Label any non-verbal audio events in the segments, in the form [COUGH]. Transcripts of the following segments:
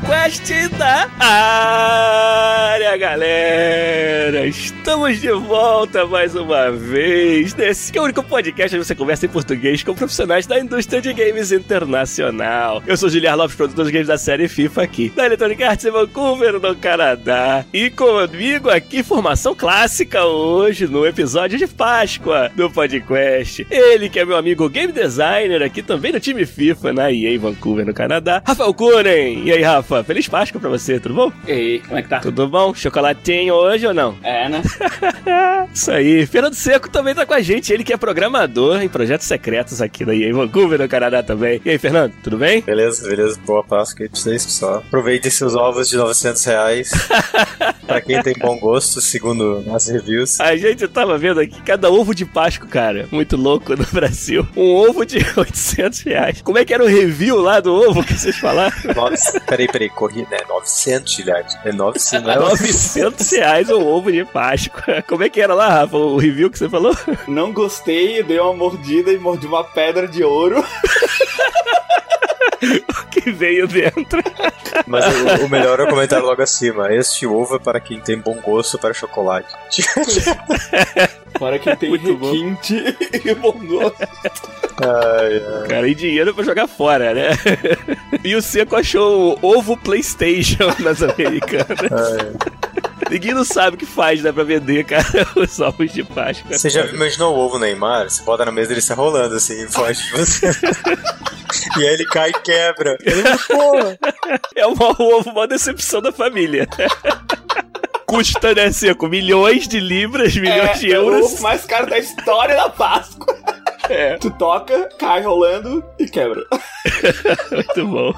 Podcast da área, galera! Estamos de volta mais uma vez nesse que é o único podcast onde você conversa em português com profissionais da indústria de games internacional. Eu sou Giliar Lopes, produtor de games da série FIFA aqui, da Electronic Arts em Vancouver, no Canadá. E comigo aqui, formação clássica hoje no episódio de Páscoa do podcast. Ele que é meu amigo game designer aqui também no time FIFA na EA Vancouver, no Canadá, Rafael Kunen. E aí, Rafa, feliz Páscoa pra você, tudo bom? E aí, como é que tá? Tudo bom? Chocolatinho hoje ou não? É, né? [LAUGHS] Isso aí. Fernando Seco também tá com a gente, ele que é programador em projetos secretos aqui da EA Vancouver, no Canadá também. E aí, Fernando, tudo bem? Beleza, beleza. Boa Páscoa pra vocês, pessoal. Aproveitem seus ovos de 900 reais. [LAUGHS] pra quem tem bom gosto, segundo as reviews. A gente tava vendo aqui cada ovo de Páscoa, cara. Muito louco no Brasil. Um ovo de [LAUGHS] 800 reais. Como é que era o review lá do ovo que vocês falaram? Nossa, peraí, peraí, corri, né? 900, Gilhard. É 900, não é 900 reais um ovo de Páscoa. [LAUGHS] Como é que era lá, Rafa, o review que você falou? [LAUGHS] Não gostei, dei uma mordida e mordi uma pedra de ouro. [LAUGHS] o que veio dentro. Mas o, o, melhor é o comentário logo acima. Este ovo é para quem tem bom gosto para chocolate. para quem tem Muito requinte bom. e bom gosto. Ai, ai. Cara, e dinheiro pra jogar fora, né? E o Seco achou o ovo PlayStation nas americanas. Ai. Ninguém não sabe o que faz, né, pra vender, cara, [LAUGHS] os ovos de Páscoa. Você já imaginou o ovo Neymar? Você bota na mesa e ele sai rolando assim, foge de você. e aí ele cai e quebra. é uma, ovo, uma decepção da família. Custa, né, Seco? Milhões de libras, milhões é, de euros. É o ovo mais caro da história da Páscoa. É. Tu toca, cai rolando e quebra. [LAUGHS] Muito bom.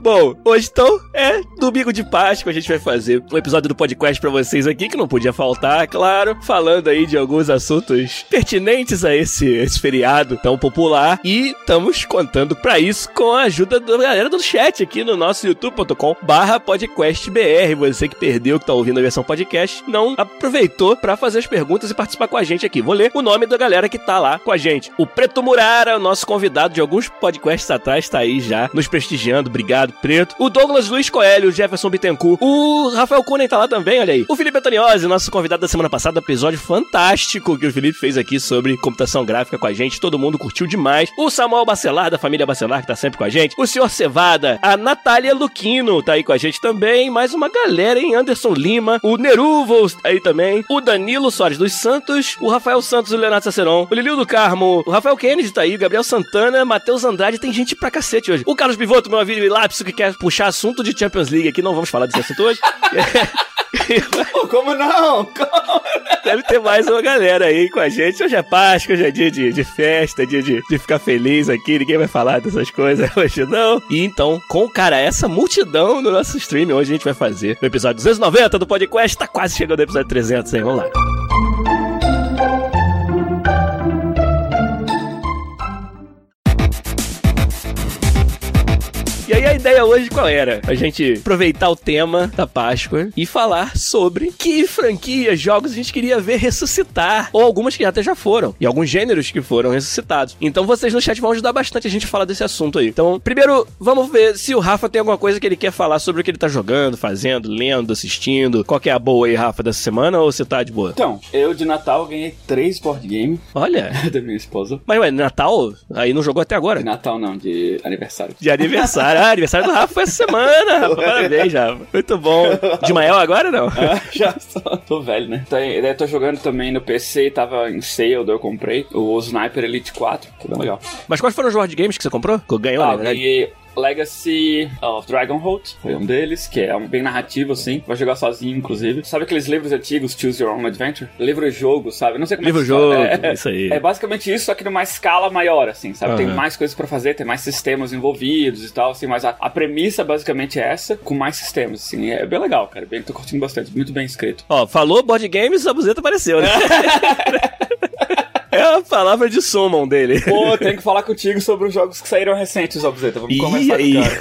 bom, hoje então é domingo de Páscoa. A gente vai fazer um episódio do podcast pra vocês aqui, que não podia faltar, claro. Falando aí de alguns assuntos pertinentes a esse, esse feriado tão popular. E estamos contando pra isso com a ajuda da galera do chat aqui no nosso youtube.com/barra podcastbr. Você que perdeu, que tá ouvindo a versão podcast, não aproveitou pra fazer as perguntas e participar com a gente aqui. Vou ler o nome da galera que tá lá com a gente. O Preto Murara, o nosso convidado de alguns podcasts atrás, tá aí já nos prestigiando. Obrigado, Preto. O Douglas Luiz Coelho, o Jefferson Bittencourt, o Rafael Kunen tá lá também, olha aí. O Felipe Antoniozzi, nosso convidado da semana passada, episódio fantástico que o Felipe fez aqui sobre computação gráfica com a gente. Todo mundo curtiu demais. O Samuel Bacelar, da família Bacelar, que tá sempre com a gente. O senhor Cevada, a Natália Luquino tá aí com a gente também. Mais uma galera, hein? Anderson Lima, o Neruvos tá aí também. O Danilo Soares dos Santos, o Rafael Santos, o Leonardo Saceron, o Lilio do Carmo, o Rafael Rafael Kennedy tá aí, Gabriel Santana, Matheus Andrade, tem gente pra cacete hoje. O Carlos Pivoto, meu amigo Lápis, que quer puxar assunto de Champions League aqui, não vamos falar desse assunto hoje. [LAUGHS] como não? Como? [LAUGHS] Deve ter mais uma galera aí com a gente. Hoje é Páscoa, hoje é dia de, de festa, dia de, de ficar feliz aqui. Ninguém vai falar dessas coisas [LAUGHS] hoje, não. E então, com, cara, essa multidão no nosso stream, hoje a gente vai fazer o episódio 290 do podcast. Tá quase chegando ao episódio 300, hein? Vamos lá. A ideia hoje qual era? A gente aproveitar o tema da Páscoa e falar sobre que franquias, jogos a gente queria ver ressuscitar, ou algumas que até já foram, e alguns gêneros que foram ressuscitados. Então vocês no chat vão ajudar bastante a gente a falar desse assunto aí. Então, primeiro, vamos ver se o Rafa tem alguma coisa que ele quer falar sobre o que ele tá jogando, fazendo, lendo, assistindo. Qual que é a boa aí, Rafa, dessa semana, ou você tá de boa? Então, eu de Natal ganhei três board game. Olha. [LAUGHS] da minha esposa. Mas, ué, Natal? Aí não jogou até agora? De Natal não, de aniversário. De aniversário. Aniversário do Rafa foi essa semana, Rafa. Parabéns, Rafa. Muito bom. De Mael agora, não? Ah, já só. Tô velho, né? Tô, eu tô jogando também no PC, tava em sale, eu comprei. O Sniper Elite 4, que bem legal. Mas quais foram os board games que você comprou? Que ganhou, ah, né? E Legacy of Dragonholt, foi um deles, que é um bem narrativo, assim. Vai jogar sozinho, inclusive. Sabe aqueles livros antigos, Choose Your Own Adventure? Livro-jogo, sabe? Não sei como Livro-jogo, é é, isso aí. É basicamente isso, só que numa escala maior, assim, sabe? Tem Aham. mais coisas pra fazer, tem mais sistemas envolvidos e tal, assim, mas a, a premissa basicamente é essa, com mais sistemas, assim. É bem legal, cara. Bem, tô curtindo bastante, muito bem escrito. Ó, falou board games, a buzeta apareceu, né? [LAUGHS] é a palavra de summon dele. Pô, tenho que falar contigo sobre os jogos que saíram recentes, Obzeta. Vamos aí. com o cara.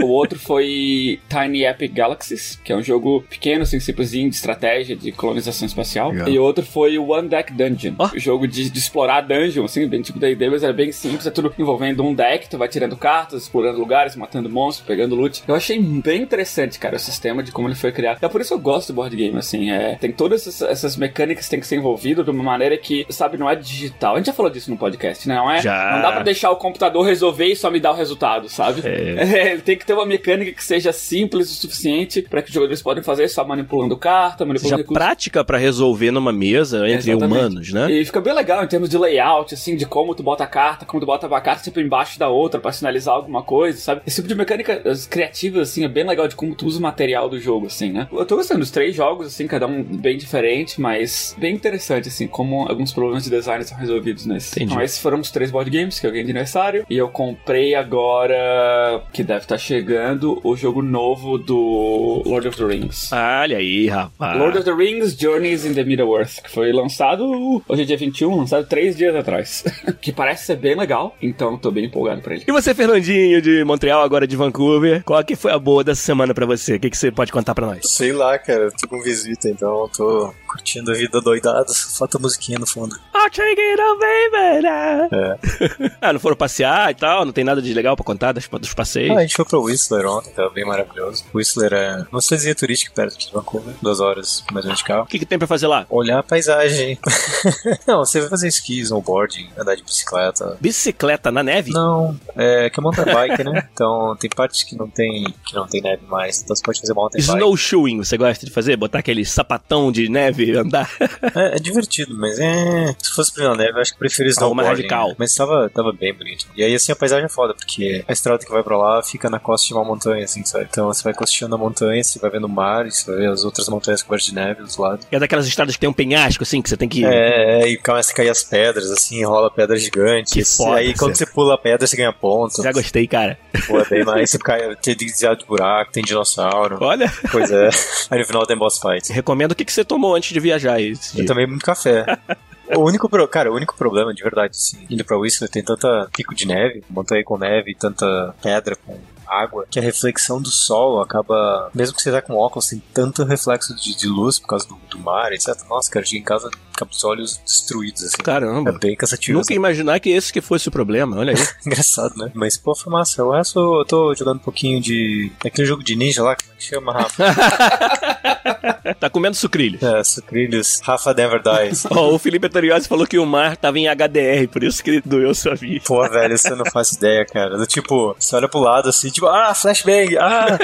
O outro foi Tiny Epic Galaxies, que é um jogo pequeno, assim, simplesinho, de estratégia, de colonização espacial. Legal. E o outro foi o One Deck Dungeon, Ó. jogo de, de explorar dungeon, assim, bem tipo da ideia, mas era bem simples, é tudo envolvendo um deck, tu vai tirando cartas, explorando lugares, matando monstros, pegando loot. Eu achei bem interessante, cara, o sistema de como ele foi criado. É por isso que eu gosto do board game, assim, é, tem todas essas, essas mecânicas que tem que ser envolvido de uma maneira que, sabe, não é digital. A gente já falou disso no podcast, né? Não é? Já. Não dá pra deixar o computador resolver e só me dar o resultado, sabe? É. [LAUGHS] É, tem que ter uma mecânica que seja simples o suficiente pra que os jogadores podem fazer só manipulando carta, manipulando Seja recursos. prática pra resolver numa mesa entre Exatamente. humanos, né? E fica bem legal em termos de layout, assim, de como tu bota a carta, como tu bota a carta tipo embaixo da outra pra sinalizar alguma coisa, sabe? Esse tipo de mecânica as criativas, assim, é bem legal de como tu usa o material do jogo, assim, né? Eu tô gostando dos três jogos, assim, cada um bem diferente, mas bem interessante, assim, como alguns problemas de design são resolvidos nesse. Entendi. Então, esses foram os três board games que eu ganhei de aniversário. E eu comprei agora, que deve estar chegando, o jogo novo do Lord of the Rings. Olha aí, rapaz. Lord of the Rings Journeys in the Middle-earth, que foi lançado, hoje é dia 21, lançado três dias atrás. [LAUGHS] que parece ser bem legal, então tô bem empolgado pra ele. E você, Fernandinho, de Montreal, agora de Vancouver, qual que foi a boa dessa semana pra você? O que, que você pode contar pra nós? Sei lá, cara, eu tô com visita, então eu tô curtindo a vida doidada, só falta musiquinha no fundo. I'll it away, baby. É. [LAUGHS] ah, não foram passear e tal? Não tem nada de legal pra contar dos, dos passeios? Ah, a gente foi pro Whistler ontem, tava bem maravilhoso. Whistler é uma cidadezinha turística perto de Vancouver, duas horas mais ou menos de carro. O que, que tem pra fazer lá? Olhar a paisagem. [LAUGHS] Não, você vai fazer esqui, snowboarding, andar de bicicleta. Bicicleta na neve? Não, é que é mountain bike, né? [LAUGHS] Então tem partes que não tem, que não tem neve mais, então você pode fazer mountain bike. Snowshoeing, você gosta de fazer? Botar aquele sapatão de neve e andar? É, é divertido, mas é. Se fosse pra ir na neve, eu acho que prefiro mais snowboarding. radical. né? Mas tava, tava bem bonito. E aí, assim, a paisagem é foda, porque a estrada que vai pra lá fica na costa de uma montanha, assim, sabe? Então você vai costeando a montanha, você vai vendo o mar, e você vai ver as outras montanhas cobertas de neve dos lados. É daquelas estradas que tem um penhasco, assim, que você tem que... É, e começa a cair as pedras, assim, rola pedra gigante. Que e foda, aí quando você pula a pedra, você ganha ponto. Já gostei, cara. Pô, é bem mais. Você cai, tem desviado de buraco, tem dinossauro. Olha, Pois é. Aí no final tem boss fight. recomendo o que, que você tomou antes de viajar esse dia. Eu tomei muito café. [LAUGHS] [LAUGHS] O único, pro... cara, o único problema, de verdade, assim, indo pra Whistler tem tanta pico de neve, montanha com neve, tanta pedra com água, que a reflexão do sol acaba, mesmo que você tá com óculos, tem tanto reflexo de, de luz por causa do, do mar, etc. Nossa, cara, cheguei em casa com os olhos destruídos, assim. É Caramba. bem cansativo. Nunca ia imaginar que esse que fosse o problema, olha aí. [LAUGHS] Engraçado, né? Mas, pô, foi massa. O resto, eu tô jogando um pouquinho de... Aquele jogo de ninja lá, como é que chama, Rafa? [LAUGHS] tá comendo sucrilho. é, Sucrilhos. Rafa Never Dies. [LAUGHS] Ó, o Felipe Antoniozzi falou que o mar tava em HDR, por isso que ele doeu sua vida. Pô, velho, você não faz ideia, cara. Do tipo, você olha pro lado assim, tipo, ah, flashbang, ah.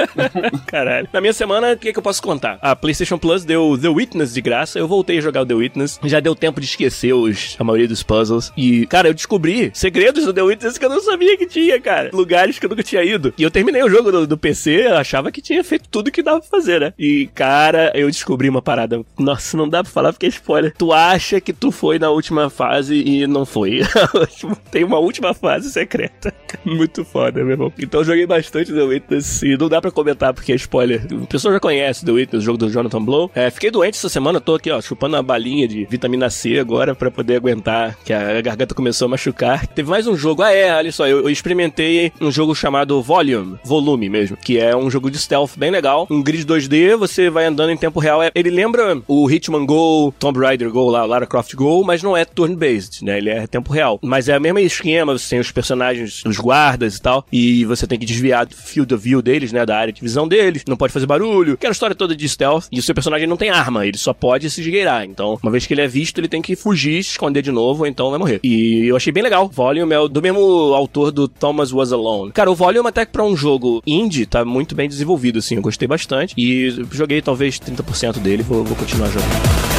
Caralho. Na minha semana, o que, que eu posso contar? A PlayStation Plus deu The Witness de graça. Eu voltei a jogar o The Witness. Já deu tempo de esquecer os, a maioria dos puzzles. E, cara, eu descobri segredos do The Witness que eu não sabia que tinha, cara. Lugares que eu nunca tinha ido. E eu terminei o jogo do, do PC, achava que tinha feito tudo que dava pra fazer, né? E, cara, eu descobri uma parada. Nossa, não dá pra falar porque é spoiler. Tu acha que tu foi na última fase e não foi. [LAUGHS] Tem uma última fase secreta. Muito foda, meu irmão. Então eu joguei bastante The Witness e não dá pra comentar porque é spoiler. O pessoal já conhece The Witness, o jogo do Jonathan Blow. É, fiquei doente essa semana, tô aqui, ó, chupando uma balinha de vitamina C agora pra poder aguentar, que a garganta começou a machucar. Teve mais um jogo, ah é, olha só, eu, eu experimentei um jogo chamado Volume, Volume mesmo, que é um jogo de stealth bem legal. Um grid 2D, você vai andando em tempo real. É- Ele lembra o Hitman Go, Tomb Raider Go lá, Lara Croft Go, mas não é turn-based, né? Ele é tempo real. Mas é o mesmo esquema, você tem os personagens, os guardas e tal, e você tem que desviar do field of view deles, né? Da área de visão deles, não pode fazer barulho, aquela história toda de stealth, e o seu personagem não tem arma, ele só pode se esgueirar. Então, uma vez que ele é visto, ele tem que fugir, se esconder de novo, ou então vai morrer. E eu achei bem legal. Volume é do mesmo autor do Thomas Was Alone. Cara, o Volume até que pra um jogo indie tá muito bem desenvolvido, assim, eu gostei bastante. E joguei talvez 30% dele, vou, vou continuar jogando.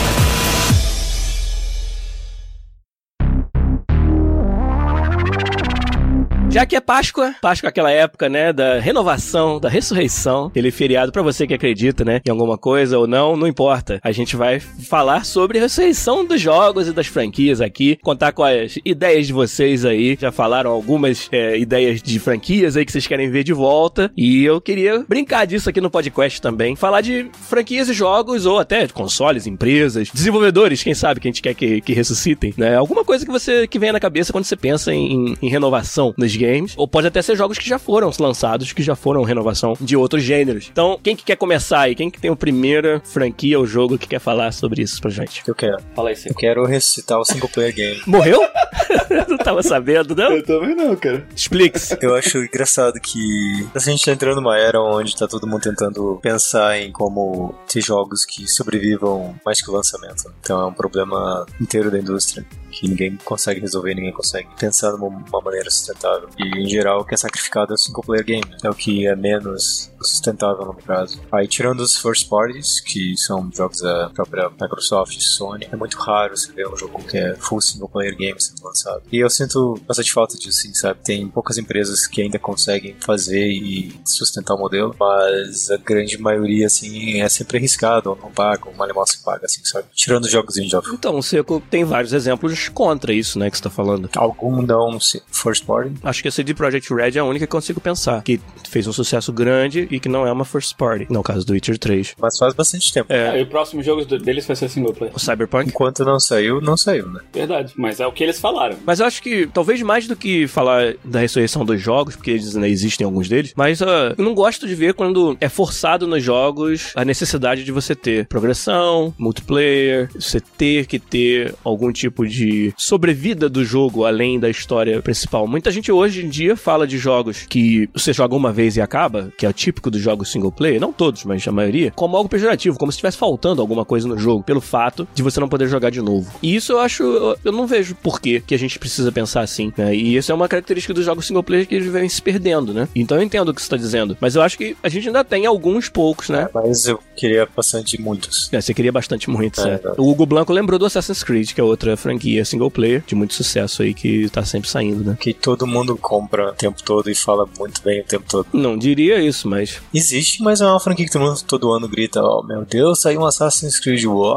Já que é Páscoa, Páscoa é aquela época, né, da renovação, da ressurreição, aquele feriado pra você que acredita, né, em alguma coisa ou não, não importa. A gente vai falar sobre a ressurreição dos jogos e das franquias aqui, contar com as ideias de vocês aí. Já falaram algumas é, ideias de franquias aí que vocês querem ver de volta. E eu queria brincar disso aqui no podcast também. Falar de franquias e jogos, ou até de consoles, empresas, desenvolvedores, quem sabe que a gente quer que, que ressuscitem, né? Alguma coisa que você que venha na cabeça quando você pensa em, em renovação nos games. Ou pode até ser jogos que já foram lançados, que já foram renovação de outros gêneros. Então, quem que quer começar aí? Quem que tem a primeira franquia ou jogo que quer falar sobre isso pra gente? Eu quero. Fala aí. Eu quero ressuscitar o single player game. [LAUGHS] Morreu? [LAUGHS] não tava sabendo, não? Eu também não, cara. Explique-se. Eu acho engraçado que a gente tá entrando numa era onde tá todo mundo tentando pensar em como ter jogos que sobrevivam mais que o lançamento. Então é um problema inteiro da indústria que ninguém consegue resolver, ninguém consegue pensar numa uma maneira sustentável. E em geral o que é sacrificado é o single player game. É o que é menos sustentável no prazo. Aí tirando os first parties, que são jogos da própria Microsoft e Sony, é muito raro você ver um jogo que é full single player game sendo lançado. E eu sinto bastante falta disso, sabe? Tem poucas empresas que ainda conseguem fazer e sustentar o modelo, mas a grande maioria, assim, é sempre arriscado, ou não paga, ou mal se paga, assim, sabe? Tirando os jogos indie. Então, o Seco tem vários exemplos contra isso, né, que você tá falando. Algum não first party? Acho que a CD Projekt Red é a única que eu consigo pensar, que fez um sucesso grande e que não é uma first party, no caso do Witcher 3. Mas faz bastante tempo. É, Ah, e o próximo jogo deles vai ser single player. o Cyberpunk. Enquanto não saiu, não saiu, né? Verdade, mas é o que eles falaram. Mas eu acho que, talvez mais do que falar da ressurreição dos jogos, porque eles ainda existem alguns deles, mas ah, eu não gosto de ver quando é forçado nos jogos a necessidade de você ter progressão, multiplayer, você ter que ter algum tipo de sobrevida do jogo além da história principal. Muita gente hoje em dia fala de jogos que você joga uma vez e acaba, que é o típico dos jogos single player, não todos, mas a maioria, como algo pejorativo, como se estivesse faltando alguma coisa no jogo, pelo fato de você não poder jogar de novo. E isso eu acho, eu- não vejo por que a gente precisa pensar assim, né? E isso é uma característica dos jogos single player que eles vêm se perdendo, né? Então eu entendo o que você tá dizendo, mas eu acho que a gente ainda tem alguns poucos, né? Mas eu queria bastante muitos. É, você queria bastante muito, É, certo? é. O Hugo Blanco lembrou do Assassin's Creed, que é outra franquia single player de muito sucesso aí que tá sempre saindo, né? Que todo mundo compra o tempo todo e fala muito bem o tempo todo. Não diria isso, mas Existe, mas é uma franquia que todo, mundo, todo ano grita: Oh meu Deus, saiu um Assassin's Creed, uau!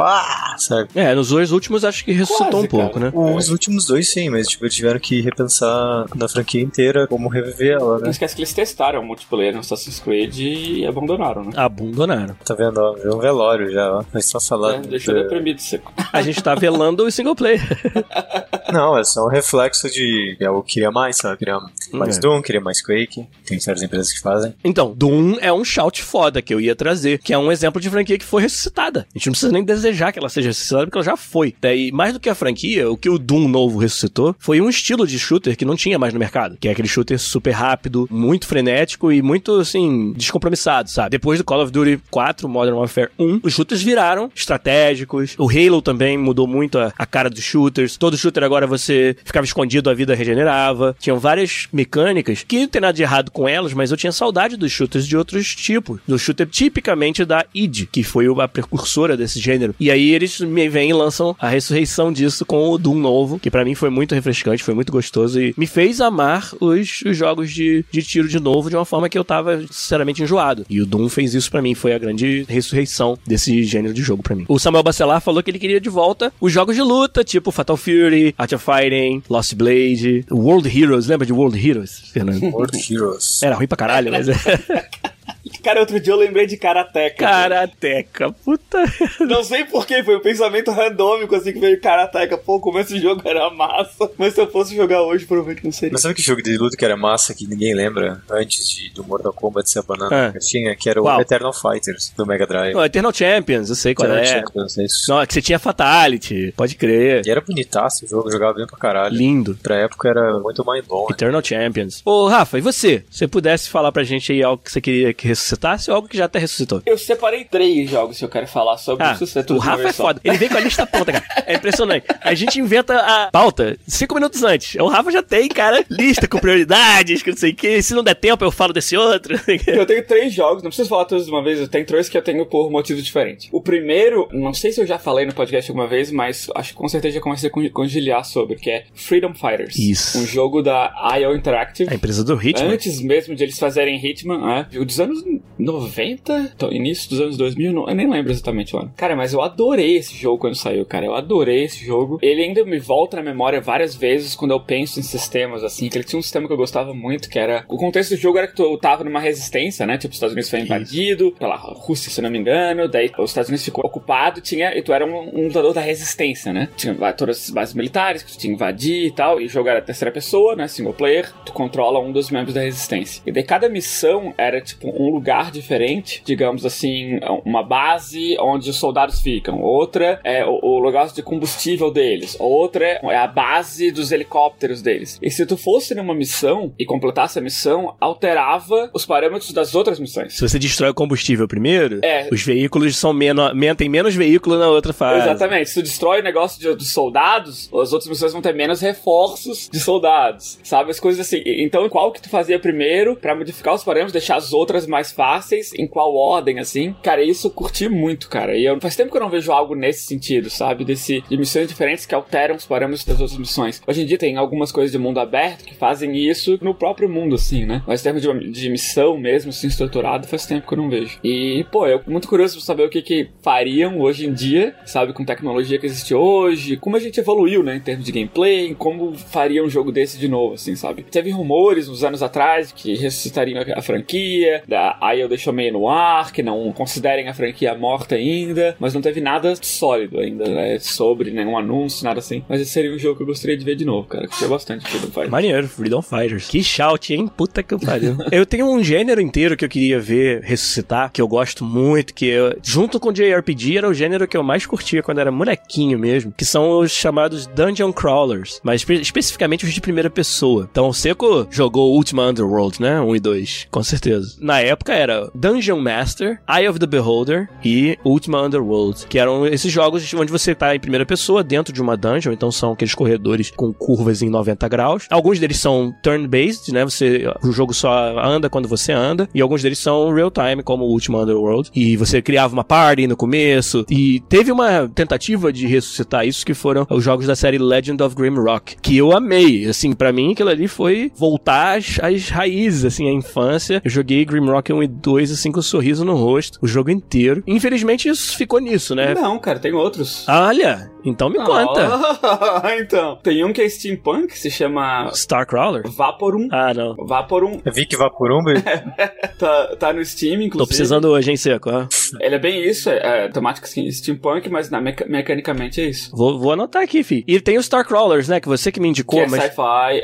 Sabe? é, nos dois últimos acho que ressuscitou Quase, um pouco, cara. né? Os últimos dois sim, mas tipo, tiveram que repensar na franquia inteira como reviver ela, Não né? esquece que eles testaram o multiplayer no Assassin's Creed e abandonaram, né? Abandonaram. Tá vendo? Ó, veio um velório já, ó. Foi só falar. É, deixou do- deprimido seco. A gente tá velando o single player. [LAUGHS] [LAUGHS] Não, é só um reflexo de. Eu queria mais, sabe? Queria mais É. Doom, queria mais Quake. Tem certas empresas que fazem. Então, Doom é um shout foda que eu ia trazer, que é um exemplo de franquia que foi ressuscitada. A gente não precisa nem desejar que ela seja ressuscitada, porque ela já foi. Daí, mais do que a franquia, o que o Doom novo ressuscitou foi um estilo de shooter que não tinha mais no mercado, que é aquele shooter super rápido, muito frenético e muito, assim, descompromissado, sabe? Depois do Call of Duty 4, Modern Warfare 1, os shooters viraram estratégicos. O Halo também mudou muito a, a cara dos shooters. Todo shooter agora você ficava escondido, a vida regenerava. Tinham várias mecânicas que não tem nada de errado com elas, mas eu tinha saudade dos shooters de outros tipos. Do shooter tipicamente da id, que foi a precursora desse gênero. E aí eles me vêm e lançam a ressurreição disso com o Doom novo, que pra mim foi muito refrescante, foi muito gostoso e me fez amar os, os jogos de, de tiro de novo de uma forma que eu tava sinceramente enjoado. E o Doom fez isso pra mim, foi a grande ressurreição desse gênero de jogo pra mim. O Samuel Bacelar falou que ele queria de volta os jogos de luta, tipo Fatal Fury, Art of Fighting, Lost Blade, World Heroes, lembra de World Heroes, Fernando? World Heroes. Era ruim pra caralho, mas é. [LAUGHS] Cara, outro dia eu lembrei de Karateka. Karateca, puta. Não sei porquê, foi um pensamento randômico assim que veio Karateka. Pô, como esse jogo era massa. Mas se eu fosse jogar hoje, provavelmente não seria. Mas sabe que jogo de luta que era massa que ninguém lembra antes de, do Mortal Kombat ser a banana? Ah. Tinha, que era o Qual? Eternal Fighters do Mega Drive. Não, Eternal Champions, eu sei qual Eternal é. Champions, é isso. Não, é que você tinha Fatality, pode crer. E era bonitaço o jogo, jogava bem pra caralho. Lindo. Pra época era muito mais bom. né? Eternal Champions. Ô, Rafa, e você? Se você pudesse falar pra gente aí algo que você queria que ressuscitasse ou algo que já até ressuscitou? Eu separei três jogos que eu quero falar sobre Ah, isso. é o Rafa é foda. Ele vem com a lista pronta, cara. É impressionante. A gente inventa a pauta cinco minutos antes. O Rafa já tem, cara, lista com prioridades, que não sei o que. Se não der tempo, eu falo desse outro. [LAUGHS] Eu tenho três jogos, não preciso falar todos de uma vez, eu tenho três que eu tenho por motivos diferentes. O primeiro, não sei se eu já falei no podcast alguma vez, mas acho que com certeza já comecei a con- conciliar sobre, que é Freedom Fighters. Isso. Um jogo da IO Interactive. A empresa do Hitman. Antes mesmo de eles fazerem Hitman, é, dos anos 90, então, início dos anos 2000, não- eu nem lembro exatamente o ano. Cara, mas eu adorei esse jogo quando saiu, cara. Eu adorei esse jogo. Ele ainda me volta na memória várias vezes quando eu penso em sistemas, assim, que ele tinha um sistema que eu gostava muito, que era... O contexto do jogo era que tu tava numa resistência, né? Tipo, os Estados Unidos foi invadido pela Rússia, se não me engano, daí os Estados Unidos ficou ocupado, tinha... E tu era um, um lutador da resistência, né? Tinha todas as bases militares que tu tinha que invadir e tal, e o jogo era terceira pessoa, né? Single player, tu controla um dos membros da resistência. E daí cada missão era, tipo, um lugar diferente, digamos assim, uma base onde os soldados ficam, outra é o, o lugar de combustível deles, outra é a base dos helicópteros deles. E se tu fosse numa missão e completasse a missão, alterava os parâmetros das outras missões. Se você destrói o combustível primeiro, É. os veículos são menos. men- Tem menos veículo na outra fase. Exatamente. Se tu destrói o negócio de- dos soldados, as outras missões vão ter menos reforços de soldados. Sabe? As coisas assim. Então, qual que tu fazia primeiro pra modificar os parâmetros, deixar as outras mais fáceis? Em qual ordem, assim? Cara, isso eu curti muito, cara. E eu, faz tempo que eu não vejo algo nesse sentido, sabe? Desse, de missões diferentes que alteram os parâmetros das outras missões. Hoje em dia tem algumas coisas de mundo aberto que fazem isso no próprio mundo, assim, né? Mas em termos de, de missão mesmo, assim, estruturado, faz tempo que eu não vejo. E, pô, eu muito curioso pra saber o que que fariam hoje em dia, sabe? Com tecnologia que existe hoje, como a gente evoluiu, né? Em termos de gameplay, como faria um jogo desse de novo, assim, sabe? Teve rumores uns anos atrás que ressuscitariam a, a franquia, da, aí eu deixou meio no ar, que não considerem a franquia morta ainda, mas não teve nada sólido ainda, né? Sobre nenhum anúncio, nada assim. Mas esse seria um jogo que eu gostaria de ver de novo, cara. Gostei bastante do Freedom Fighter. Maneiro, Freedom Fighters. Que shout, hein? Puta que pariu. [LAUGHS] eu tenho um gênero inteiro que eu queria ver ressuscitar, que eu gosto muito, que eu, junto com o JRPG era o gênero que eu mais curtia quando era molequinho mesmo, que são os chamados Dungeon Crawlers, mas espe- especificamente os de primeira pessoa. Então o Seco jogou Ultima Underworld, né? 1 e 2, com certeza. Na época era Dungeon Master, Eye of the Beholder e Ultima Underworld, que eram esses jogos onde você tá em primeira pessoa dentro de uma dungeon, então são aqueles corredores com curvas em 90 graus. Alguns deles são turn-based, né? Você o jogo só anda quando você anda, e alguns deles são real time, como o Ultima Underworld, e você criava uma party no começo e teve uma tentativa de ressuscitar isso que foram os jogos da série Legend of Grimrock, que eu amei. Assim, pra mim aquilo ali foi voltar às, às raízes, assim, a infância. Eu joguei Grimrock 1 e 2 assim com um sorriso no rosto, o jogo inteiro. Infelizmente isso ficou nisso, né? Não, cara, tem outros. Olha, então me conta. Ah, [LAUGHS] então. Tem um que é steampunk, se chama Starcrawler? Vaporum. Ah, não. Vaporum Vic Vaporumba? [LAUGHS] tá, tá no Steam, inclusive. Tô precisando hoje, hein, Seco? ó. Ele é bem isso, é, é temática assim, steampunk, mas na meca- mecanicamente é isso. Vou, vou anotar aqui, fi. E tem o Starcrawlers, né? Que você que me indicou, que é mas. sci-fi.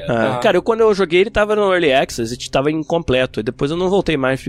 Ah, ah. Cara, eu, quando eu joguei, ele tava no Early Access e tava incompleto. E depois eu não voltei mais,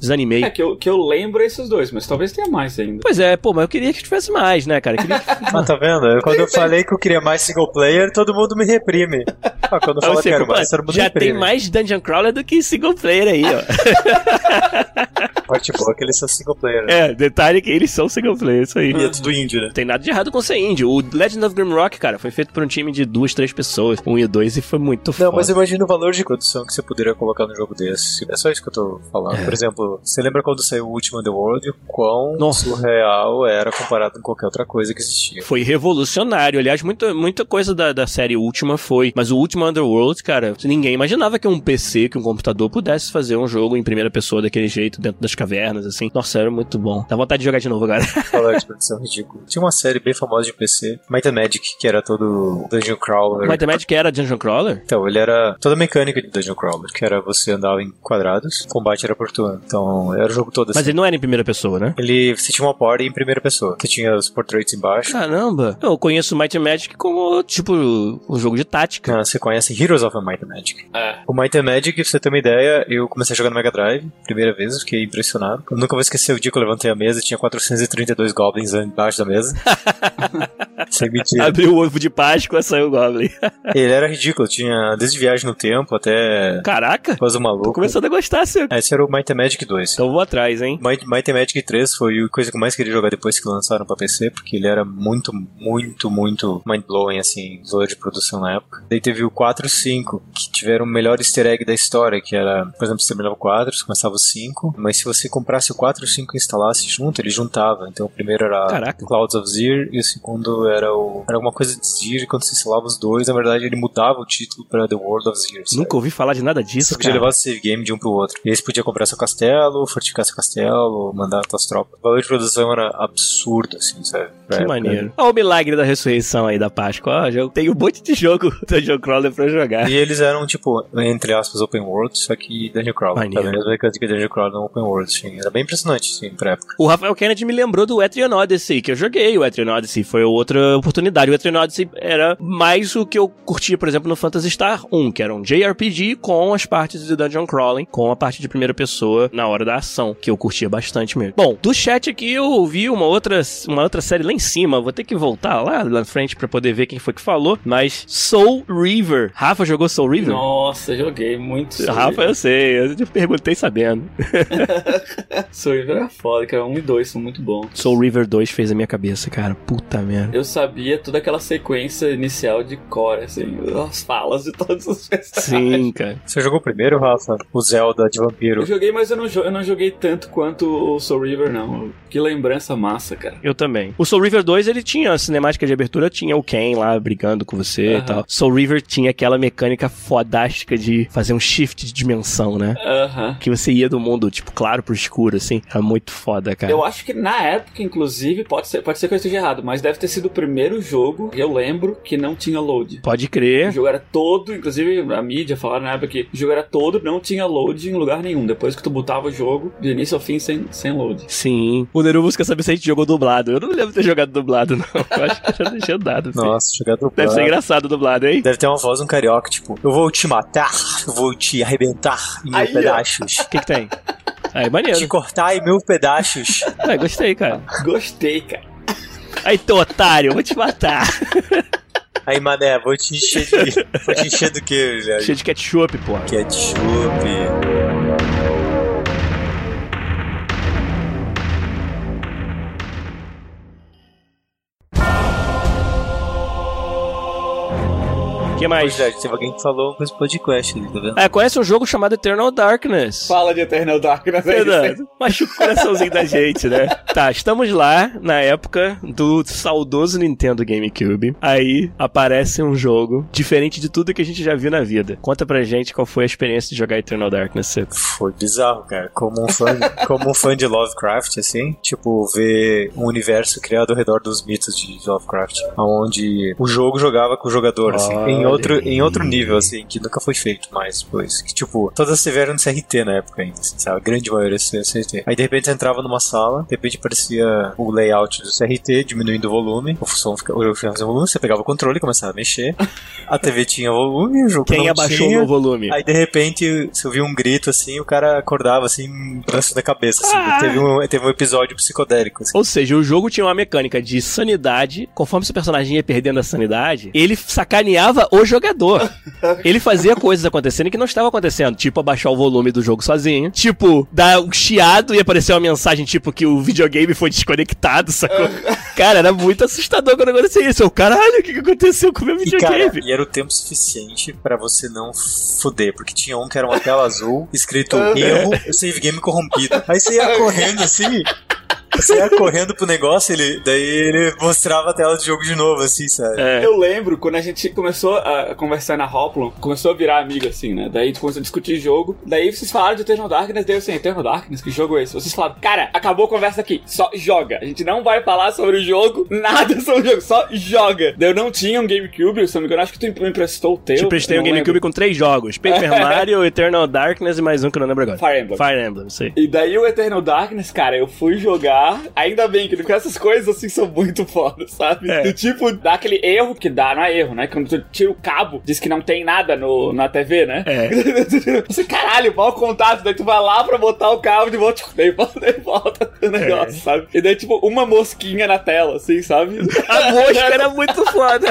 desanimei. É que eu, que eu lembro esses dois, mas talvez tenha mais ainda. Pois é, pô, mas eu queria que tivesse mais, né, cara? Eu queria que... [LAUGHS] Ah, tá vendo? Eu- Quando eu falei que eu queria mais single player, todo mundo me reprime. Ah, quando eu falo que Seco, quero mais, todo mundo já reprime. tem mais Dungeon Crawler do que single player aí, ó. [LAUGHS] Parte boa é que eles são single player. né? é, detalhe que eles são single player, isso aí. E é tudo índio, né? Não tem nada de errado com ser índio. O Legend of Grimrock, cara, foi feito por um time de duas, três pessoas, um e dois, e foi muito foda. Não, mas imagina o valor de produção que você poderia colocar num jogo desse. É só isso que eu tô falando. Por exemplo, você lembra quando saiu o Ultima Underworld? O quão Nossa. surreal era comparado com qualquer outra coisa que existia. Foi revolucionário. Aliás, muita, muita coisa da, da série Ultima foi. Mas o Ultima Underworld, cara, ninguém imaginava que um PC, que um computador pudesse fazer um jogo em primeira pessoa daquele jeito, dentro das cavernas, assim. Nossa, era muito bom. Dá vontade de jogar de novo agora. [LAUGHS] Falar de produção ridícula. Tinha uma série bem famosa de PC, Might and Magic, que era todo Dungeon Crawler. Might and Magic era Dungeon Crawler? Então, ele era toda a mecânica de Dungeon Crawler, que era você andava em quadrados, o combate era por turno. Então, era o jogo todo assim. Mas ele não era em primeira pessoa, né? Ele, você tinha uma party em primeira pessoa. Você tinha os portraits embaixo. Caramba. Eu conheço Might and Magic como, tipo, um jogo de tática. Ah, Você conhece Heroes of Might and Magic. É. O Might and Magic, pra você ter uma ideia, eu comecei a jogar no Mega Drive, primeira vez, eu fiquei impressionado. Eu nunca vou esquecer o dia que eu levantei a mesa e tinha 432 goblins embaixo da mesa. [LAUGHS] Sem mentira. Abriu o ovo de Páscoa, saiu o Goblin. [LAUGHS] Ele era ridículo, tinha desde viagem no tempo até Caraca, coisa tô maluca. começando a gostar, seu. Esse era o Might and Magic 2. Então vou atrás, hein? Might, Might and Magic 3 foi a coisa que eu mais queria jogar depois que lançaram pra PC, porque ele era muito, muito, muito mind-blowing, assim, valor de produção na época. Daí teve o 4 e o 5, que tiveram o melhor easter egg da história, que era, por exemplo, você terminava o 4, você começava o 5, mas se você comprasse o 4 e o 5 e instalasse junto, ele juntava. Então o primeiro era Caraca. Clouds of Zir e o segundo era o era alguma coisa de Zir, e quando você instalava os dois, na verdade ele mudava o título pra The World of Zir. sabe? Nunca ouvi falar de nada disso, Você podia cara. levar o save game de um pro outro. E aí você podia comprar seu castelo, fortificar seu castelo, mandar suas tropas. O valor de produção era absurdo, assim, sabe? Pra Que época. maneiro. Olha o milagre da ressurreição aí da Páscoa. Ó, eu tenho um monte de jogo [LAUGHS] Dungeon Crawler pra jogar. E eles eram, tipo, entre aspas, open world, só que Dungeon Crawler. Maneiro. Vendo? As mecânicas de Dungeon Crawler não open world, assim. Era bem impressionante, assim, pra época. O Rafael Kennedy me lembrou do Etrian Odyssey, que eu joguei o Etrian Odyssey, foi outra oportunidade. O Etrian Odyssey era mais o que eu curtia, por exemplo, no Phantasy Star 1, que era um JRPG com as partes de Dungeon Crawling, com a parte de primeira pessoa na hora da ação, que eu curtia bastante mesmo. Bom, do chat aqui eu ouvi uma outra, uma outra série lá em cima, vou ter que voltar lá na frente pra poder ver quem foi que falou, mas Soul River. Rafa jogou Soul River? Nossa, joguei muito. Soul Rafa, River. eu sei, eu te perguntei sabendo. [LAUGHS] Soul River era foda, que era 1 e 2, são muito bons. Soul River 2 fez a minha cabeça, cara. Puta merda. Eu sabia toda aquela sequência inicial de core, assim, as falas de todos os personagens. Sim, cara. Você jogou primeiro, Rafa? O Zelda de vampiro. Eu joguei, mas eu não, eu não joguei tanto quanto o Soul River, não. Que lembrança massa, cara. Eu também. O Soul River 2, ele tinha a cinemática de abertura, tinha o Ken lá brigando com você e tal. Soul River tinha aquela mecânica fodástica de fazer um shift de dimensão, né? Aham. Que você ia do mundo, tipo, claro pro escuro, assim. Era muito foda, cara. Eu acho que na época, inclusive, pode ser, pode ser que eu esteja errado, mas deve ter sido o primeiro jogo que eu lembro que não tinha load. Pode O crer. jogo era todo, inclusive a mídia falaram na época que o jogo era todo, não tinha load em lugar nenhum. Depois que tu botava o jogo, de início ao fim, sem, sem load. Sim. O Nerubus quer saber se a gente jogou dublado. Eu não lembro de ter jogado dublado, não. Eu acho que eu já deixei dado. assim. Nossa, jogar do Deve ser engraçado dublado, hein? Deve ter uma voz um carioca, tipo, eu vou te matar, eu vou te arrebentar em mil pedaços. O que que tem? Aí, Te maneiro. cortar em mil pedaços. É, gostei, cara. Gostei, cara. Aí, teu otário, eu vou te matar. Aí, mané, vou te encher de. vou te encher do que, velho? Cheio de ketchup, pô. Ketchup. Que mais? Pois é, teve alguém que falou com esse podcast ali, tá vendo? É, conhece um jogo chamado Eternal Darkness. Fala de Eternal Darkness aí. Fernando, machuca o coraçãozinho da [LAUGHS] gente, né? Tá, estamos lá na época do saudoso Nintendo GameCube. Aí aparece um jogo diferente de tudo que a gente já viu na vida. Conta pra gente qual foi a experiência de jogar Eternal Darkness. Seco. Foi bizarro, cara. Como um fã, [LAUGHS] como um fã de Lovecraft, assim, tipo, ver um universo criado ao redor dos mitos de Lovecraft, onde o jogo jogava com o jogador, assim, em outro, em outro nível, assim, que nunca foi feito mais depois. Que, tipo, todas tiveram no CRT na época ainda, assim, sabe? A grande maioria do CRT. Aí, de repente, você entrava numa sala, de repente aparecia o layout do CRT, diminuindo o volume, o som ficava, o sem volume, você pegava o controle e começava a mexer, a TV [LAUGHS] tinha volume, o jogo Quem abaixou tinha. o volume? Aí de repente você ouvia um grito assim, o cara acordava assim, braço da cabeça. Assim. Ah! Teve, um, teve um episódio psicodélico. Assim. Ou seja, o jogo tinha uma mecânica de sanidade. Conforme seu personagem ia perdendo a sanidade, ele sacaneava o jogador. Ele fazia coisas acontecendo que não estavam acontecendo. Tipo, abaixar o volume do jogo sozinho. Tipo, dar um chiado e aparecer uma mensagem tipo que o videogame foi desconectado, sacou? [LAUGHS] Cara, era muito assustador quando acontecia isso. Eu, caralho, o que aconteceu com o meu E, cara, videogame? e era o tempo suficiente pra você não fuder, porque tinha um que era uma tela azul, escrito erro, save game corrompido. Aí você ia correndo assim, [LAUGHS] você ia correndo pro negócio, ele, daí ele mostrava a tela de jogo de novo, assim, sabe? É. Eu lembro quando a gente começou a conversar na Hoplon, começou a virar amigo assim, né? Daí a gente começou a discutir jogo. Daí vocês falaram de Eternal Darkness, daí eu assim, Eternal Darkness, que jogo é esse? Vocês falaram, cara, acabou a conversa aqui, só joga. A gente não vai falar sobre o jogo, nada [LAUGHS] sobre o jogo, só joga. Daí eu não tinha um GameCube, se eu não me engano, acho que tu me emprestou o teu. Te prestei eu um GameCube lembro. com três jogos: Paper [LAUGHS] Mario, Eternal Darkness e mais um que eu não lembro agora. Fire Emblem. Fire Emblem, sei. E daí o Eternal Darkness, cara, eu fui jogar jogar. Ainda bem que essas coisas assim são muito fodas, sabe? É. Do tipo, dá aquele erro que dá, não é erro, né? Quando tu tira o cabo, diz que não tem nada no, na TV, né? É. [LAUGHS] Você, caralho, mau contato. Daí tu vai lá pra botar o cabo de volta, [LAUGHS] daí volta, daí volta o negócio, sabe? E daí, tipo, uma mosquinha na tela, assim, sabe? A mosca era muito foda.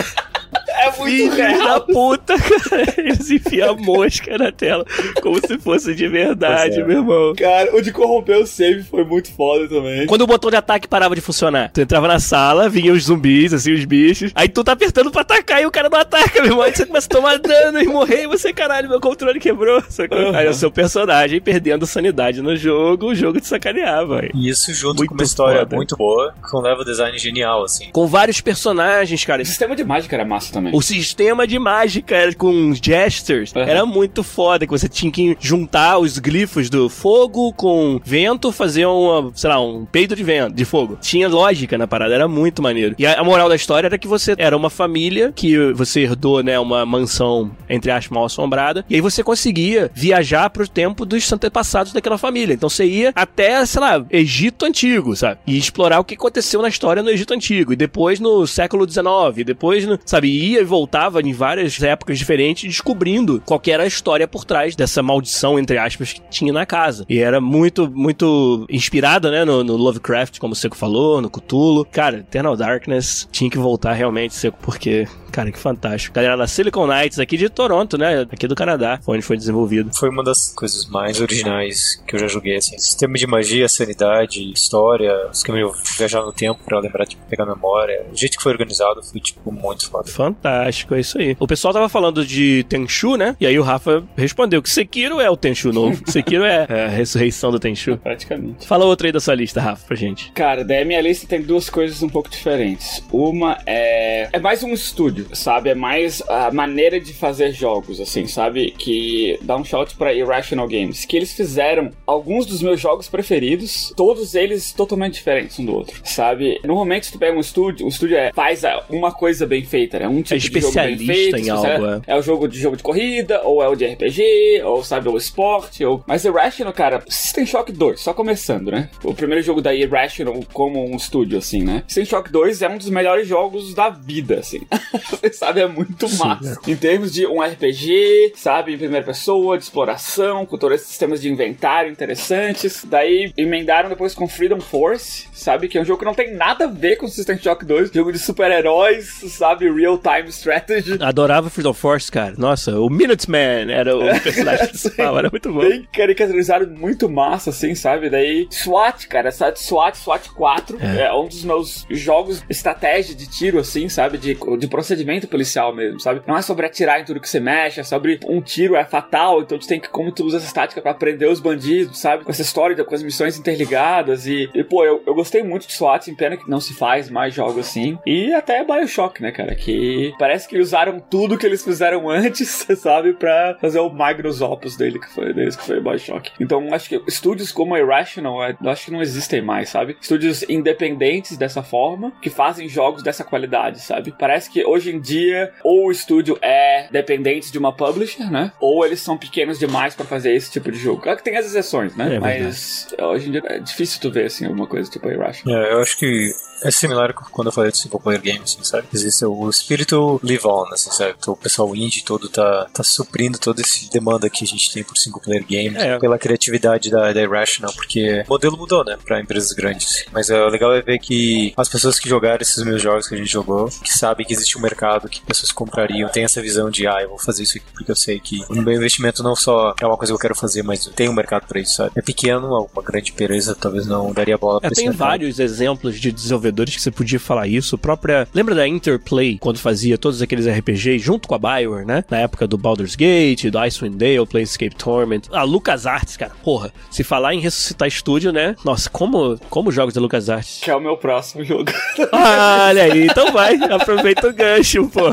É muito Filhos da real. puta, [LAUGHS] cara. Eles enfiam a mosca na tela como se fosse de verdade, é. meu irmão. Cara, o de corromper o save foi muito foda também. Quando o botão de ataque parava de funcionar, tu entrava na sala, vinha os zumbis, assim, os bichos. Aí tu tá apertando pra atacar e o cara não ataca, meu irmão. Aí você começa a tomar dano e morrer. E você, caralho, meu controle quebrou. sacou? Uhum. Aí o seu personagem perdendo sanidade no jogo, o jogo te sacaneava. E isso junto Muito com uma história foda. muito boa, com um level design genial, assim. Com vários personagens, cara. O sistema de mágica era massa também. O sistema de mágica era com gestures Uhum. era muito foda, que você tinha que juntar os glifos do fogo com vento, fazer uma, sei lá, um peito de vento, de fogo. Tinha lógica na parada, era muito maneiro. E a, moral da história era que você era uma família que você herdou, né, uma mansão, entre aspas, mal assombrada, e aí você conseguia viajar pro tempo dos antepassados daquela família. Então você ia até, sei lá, Egito Antigo, sabe? E explorar o que aconteceu na história no Egito Antigo. E depois no século XIX, depois, no, sabe, ia e voltava em várias épocas diferentes, descobrindo qual era a história por trás dessa maldição, entre aspas, que tinha na casa. E era muito, muito inspirada, né, no, no Lovecraft, como o Seco falou, no Cthulhu. Cara, Eternal Darkness tinha que voltar realmente, Seco, porque, cara, que fantástico. Galera da Silicon Knights, aqui de Toronto, né, aqui do Canadá, foi onde foi desenvolvido. Foi uma das coisas mais originais que eu já joguei, assim. Sistema de magia, sanidade, história, esquema de viajar no tempo pra lembrar, tipo, pegar memória. O jeito que foi organizado foi, tipo, muito foda. Fantástico, é isso aí. O pessoal tava falando de Tenchu, né? E aí o Rafa respondeu que Sekiro é o Tenchu novo. [LAUGHS] Sekiro é a ressurreição do Tenchu. Praticamente. Fala outra aí da sua lista, Rafa, pra gente. Cara, daí a minha lista tem duas coisas um pouco diferentes. Uma é. É mais um estúdio, sabe? É mais a maneira de fazer jogos, assim, sabe? Que dá um shout pra Irrational Games. Que eles fizeram alguns dos meus jogos preferidos, todos eles totalmente diferentes um do outro, sabe? Normalmente, se tu pega um estúdio, o estúdio é, faz uma coisa bem feita, né? Um tipo É especialista feito, em algo, é o jogo de jogo de corrida, ou é o de RPG, ou sabe, o esporte, ou... Mas Irrational, cara, System Shock 2, só começando, né? O primeiro jogo da Irrational como um estúdio, assim, né? System Shock 2 é um dos melhores jogos da vida, assim. Você [LAUGHS] sabe, é muito massa. Em termos de um RPG, sabe, em primeira pessoa, de exploração, com todos esses sistemas de inventário interessantes. Daí emendaram depois com Freedom Force, sabe? Que é um jogo que não tem nada a ver com System Shock 2. Jogo de super-heróis, sabe? Real-time strategy. Adorava Freedom Force, cara. Nossa, o Minuteman era o [LAUGHS] personagem principal, era muito bom. Bem caricaturizado, muito massa, assim, sabe? Daí, SWAT, cara, sabe? SWAT, SWAT 4 é. um dos meus jogos estratégia de tiro, assim, sabe? De, de procedimento policial mesmo, sabe? Não é sobre atirar em tudo que você mexe, é sobre um tiro é fatal, então tu tem que, como tu usa essa tática pra prender os bandidos, sabe? Com essa história, com as missões interligadas e, e pô, eu, eu gostei muito de SWAT, em pena que não se faz mais jogos assim. E até Bioshock, né, cara? Que parece que usaram tudo que eles fizeram [LAUGHS] antes, sabe? Pra fazer o Magnus Opus dele, que foi deles, que foi Bioshock. Então, acho que estúdios como a Irrational, é, eu acho que não existem mais, sabe? Estúdios independentes dessa forma, que fazem jogos dessa qualidade, sabe? Parece que hoje em dia, ou o estúdio é dependente de uma publisher, né? Ou eles são pequenos demais pra fazer esse tipo de jogo. Claro que tem as exceções, né? É Mas hoje em dia é difícil tu ver, assim, alguma coisa tipo a Irrational. É, eu acho que é similar com quando eu falei de single player game, assim, sabe? Existe o espírito live on, assim, sabe? Então, o pessoal indie todo tá, tá suprindo toda essa demanda que a gente tem por single player games, É. pela criatividade da, da Irrational, porque o modelo mudou, né, pra empresas grandes. Mas é, o legal é ver que as pessoas que jogaram esses meus jogos que a gente jogou, que sabem que existe um mercado que pessoas comprariam, tem essa visão de, ah, eu vou fazer isso aqui porque eu sei que o meu investimento não só é uma coisa que eu quero fazer, mas tem um mercado pra isso, sabe? É pequeno, uma grande empresa talvez não daria bola pra É, tem mercado. vários exemplos de desenvolvedores que você podia falar isso. Própria. Lembra da Interplay, quando fazia todos aqueles RPGs junto com a Bioware, né? Na época do Baldur's Gate, do Icewind Dale, Planescape Torment. A LucasArts, cara. Porra, se falar em ressuscitar estúdio, né? Nossa, como, como jogos da LucasArts. Que é o meu próximo jogo. Olha aí, então vai, aproveita o gancho, pô.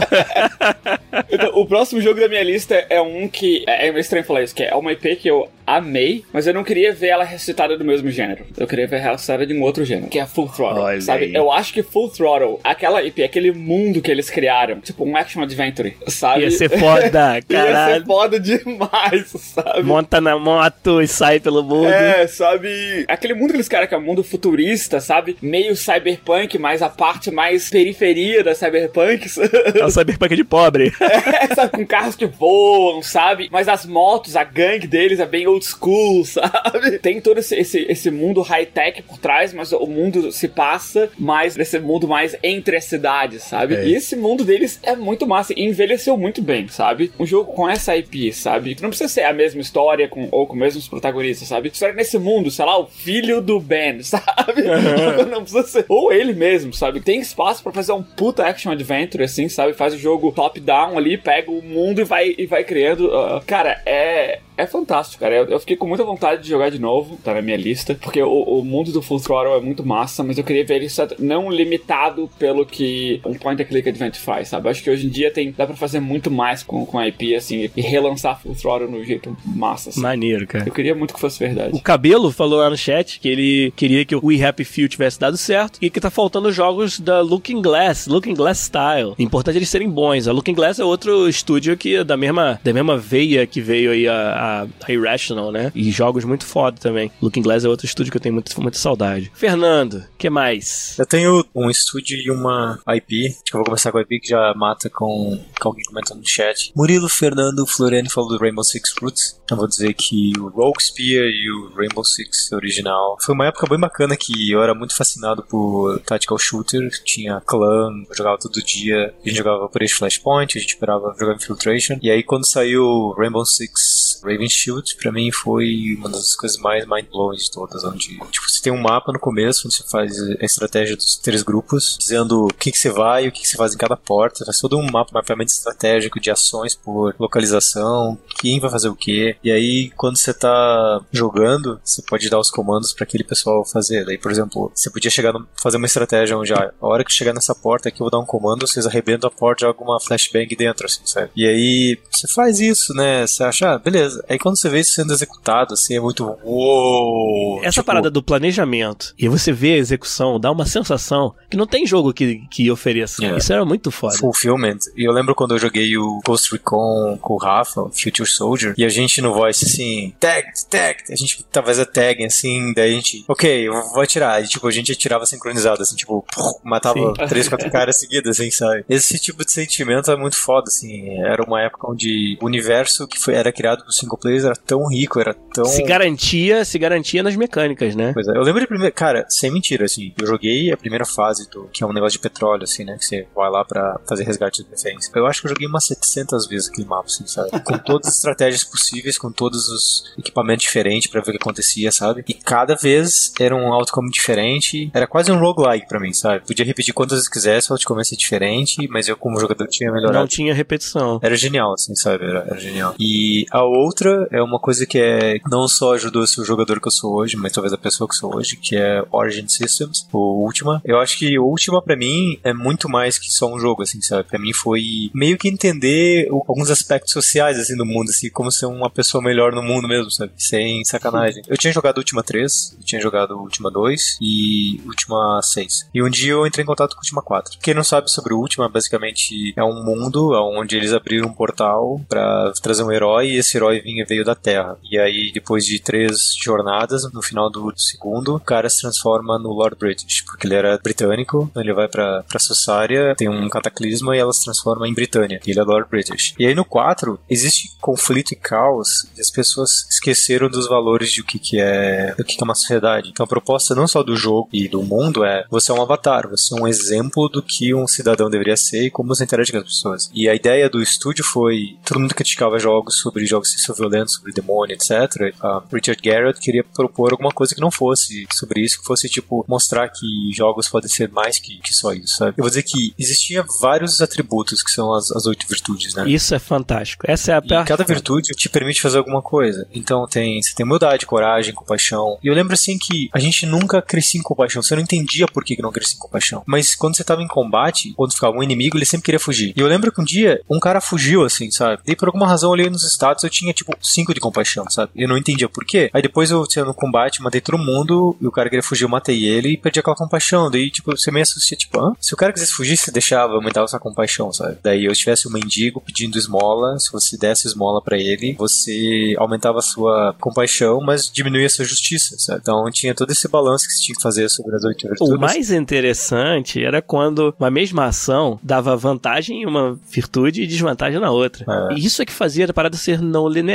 Então, o próximo jogo da minha lista é um que. É, é meio estranho falar isso, que é uma IP que eu amei, mas eu não queria ver ela ressuscitada do mesmo gênero. Eu queria ver ela ressuscitada de um outro gênero, que é Full Throttle, Olha sabe? aí. Eu acho que Full Throttle, aquela IP, aquele mundo que eles criaram, tipo um action adventure, sabe? Ia ser [LAUGHS] foda, Ia caralho. ser foda demais, sabe? Monta na moto e sai pelo mundo. É, sabe? Aquele mundo que eles querem que é um mundo futurista, sabe? Meio cyberpunk, mas a parte mais periferia da cyberpunk. É o cyberpunk de pobre. [LAUGHS] É, sabe? Com carros que voam, sabe? Mas as motos, a gangue deles é bem old school, [LAUGHS] sabe? Tem todo esse, esse, esse mundo high-tech por trás, mas o mundo se passa mais nesse mundo mais entre as cidades, sabe? É. E esse mundo deles é muito massa e envelheceu muito bem, sabe? Um jogo com essa IP, sabe? Não precisa ser a mesma história com, ou com os mesmos protagonistas, sabe? História nesse mundo, sei lá, o filho do Ben, [LAUGHS] sabe? Não precisa ser. Ou ele mesmo, sabe? Tem espaço pra fazer um puta action adventure, assim, sabe? Faz o jogo top-down ali, pega o mundo e vai, e vai criando. ah, cara, é. É fantástico, cara. Eu, eu fiquei com muita vontade de jogar de novo, tá na minha lista, porque o, o mundo do Full Throttle é muito massa, mas eu queria ver ele não limitado pelo que um point and click adventure faz, sabe? Eu acho que hoje em dia tem, dá pra fazer muito mais com, com a IP, assim, e relançar Full Throttle no jeito massa, assim. Maneiro, cara. Eu queria muito que fosse verdade. O Cabelo falou lá no chat que ele queria que o We Happy Few tivesse dado certo e que tá faltando jogos da Looking Glass, Looking Glass Style. Importante eles serem bons. A Looking Glass é outro estúdio que é da mesma, da mesma veia que veio aí a, a, a Irrational, né? E jogos muito foda também. Looking Glass é outro estúdio que eu tenho muito, muita saudade. Fernando, que mais? Eu tenho um estúdio e uma IP. Acho que eu vou começar com a IP que já mata com, com alguém comentando no chat. Murilo Fernando Floriani falou do Rainbow Six Roots. Eu vou dizer que o Rogue Spear e o Rainbow Six original foi uma época bem bacana que eu era muito fascinado por tactical shooter. Tinha clã, eu jogava todo dia. A gente jogava Operation Flashpoint, a gente esperava jogar Infiltration. E aí quando saiu Rainbow Six Raven Shield, pra mim foi uma das coisas mais mind-blowing de todas. Onde tipo, você tem um mapa no começo, onde você faz a estratégia dos três grupos, dizendo o que, que você vai e o que, que você faz em cada porta. Faz todo um mapa, mapeamento estratégico de ações por localização, quem vai fazer o que. E aí, quando você tá jogando, você pode dar os comandos para aquele pessoal fazer. Daí, por exemplo, você podia chegar no, fazer uma estratégia onde ah, a hora que chegar nessa porta aqui eu vou dar um comando, vocês arrebentam a porta jogam uma flashbang dentro, assim, sabe? E aí, você faz isso, né? Você acha, ah, beleza. Aí quando você vê isso sendo executado, assim, é muito. Uou! Essa Tipo, parada do planejamento e você vê a execução dá uma sensação que não tem jogo que, que ofereça. É. Isso era muito foda. fulfillment. E eu lembro quando eu joguei o Ghost Recon com o Rafa, Future Soldier, e a gente no voice assim, tag, tag, a gente tava fazendo tagging assim, daí a gente, ok, eu vou atirar. E tipo, a gente atirava sincronizado, assim, tipo, [LAUGHS] matava Sim. três, quatro caras seguidas, assim, sabe? Esse tipo de sentimento é muito foda, assim. Era uma época onde o universo que foi, era criado por single players era tão rico, era tão. Se garantia, se garantia nas mecânicas, né? Pois é, eu lembro de primeiro, cara, sem mentira, assim, eu joguei a primeira fase do, que é um negócio de petróleo, assim, né, que você vai lá pra fazer resgate de reféns. Eu acho que eu joguei umas 700 vezes aquele mapa, assim, sabe? Com [LAUGHS] todas as estratégias possíveis, com todos os equipamentos diferentes pra ver o que acontecia, sabe? E cada vez era um outcome diferente, era quase um roguelike pra mim, sabe? Podia repetir quantas vezes quisesse, o outcome ia ser diferente, mas eu como jogador tinha melhorado. Não tinha repetição. Era genial, assim, sabe? Era, era genial. E a outra é uma coisa que é não só ajudou a ser o jogador que eu sou hoje, mas talvez a pessoa que eu sou hoje, que é Origin Systems, o Ultima. Eu acho que Ultima, pra mim, é muito mais que só um jogo, assim, sabe? Pra mim foi meio que entender alguns aspectos sociais, assim, do mundo, assim, como ser uma pessoa melhor no mundo mesmo, sabe? Sem sacanagem. Eu tinha jogado Ultima 3, eu tinha jogado Ultima 2 e Ultima 6. E um dia eu entrei em contato com Ultima 4. Quem não sabe sobre o Ultima, basicamente é um mundo onde eles abriram um portal pra trazer um herói e esse herói vinha veio da Terra. E aí, depois de três jornadas, no final do segundo, o cara se transforma no Lord British, porque ele era britânico, então ele vai pra, pra Sussária, tem um cataclisma e ela se transforma em Britânia. E ele é Lord British. E aí no 4, existe conflito e caos e as pessoas esqueceram dos valores de o que, que é o que, que é uma sociedade. Então a proposta não só do jogo e do mundo é você é um avatar, você é um exemplo do que um cidadão deveria ser e como você interage com as pessoas. E a ideia do estúdio foi todo mundo criticava jogos sobre jogos sexo violentos, sobre demônio, etc. A Richard Garrett queria propor alguma coisa que não fosse sobre isso, que fosse tipo mostrar que jogos podem ser mais que, que só isso, sabe? Eu vou dizer que existia vários atributos que são as, as oito virtudes, né? Isso é fantástico. Essa é a E cada virtude te permite fazer alguma coisa. Então tem, você tem humildade, coragem, compaixão. E eu lembro assim que a gente nunca crescia em compaixão. Você não entendia por que que não crescia em compaixão. Mas quando você tava em combate, quando ficava um inimigo, ele sempre queria fugir. E eu lembro que um dia um cara fugiu, assim, sabe? E por alguma razão ali nos status eu tinha tipo 5 de compaixão, sabe? Eu não entendia por quê. Aí depois eu tinha no combate, matei todo mundo, e o cara queria fugir, eu matei ele e perdi aquela compaixão. Daí, tipo, você meio assustia, tipo, ah, se o cara quisesse fugir, você deixava, aumentava sua compaixão, sabe? Daí eu tivesse um mendigo pedindo esmola, se você desse esmola para ele, você aumentava a sua compaixão, mas diminuía a sua justiça, sabe? Então tinha todo esse balanço que você tinha que fazer sobre as oito virtudes. O mais interessante era quando uma mesma ação dava vantagem em uma virtude e desvantagem na outra. É. E isso é que fazia a parada ser não linear.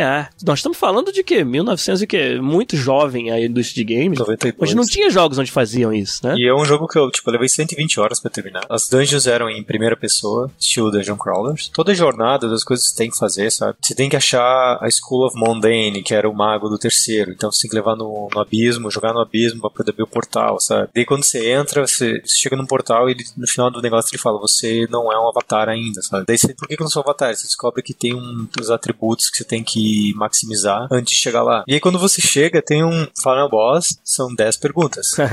Nós estamos falando de que 1900 e que muito jovem a indústria de games. 92. Mas não tinha jogos onde faziam isso, né? E é um jogo que eu, tipo, eu levei 120 horas pra terminar. As dungeons eram em primeira pessoa, estilo Dungeon Crawlers. Toda jornada, das coisas que você tem que fazer, sabe? Você tem que achar a School of Mondane, que era o mago do terceiro. Então você tem que levar no, no abismo, jogar no abismo pra poder abrir o portal, sabe? Daí quando você entra, você, você chega num portal e ele, no final do negócio ele fala, você não é um avatar ainda, sabe? Daí você, por que que eu não sou avatar? Você descobre que tem um, os atributos que você tem que maximizar antes de chegar lá. E aí quando você chega, tem um final boss, são 10 perguntas. [LAUGHS]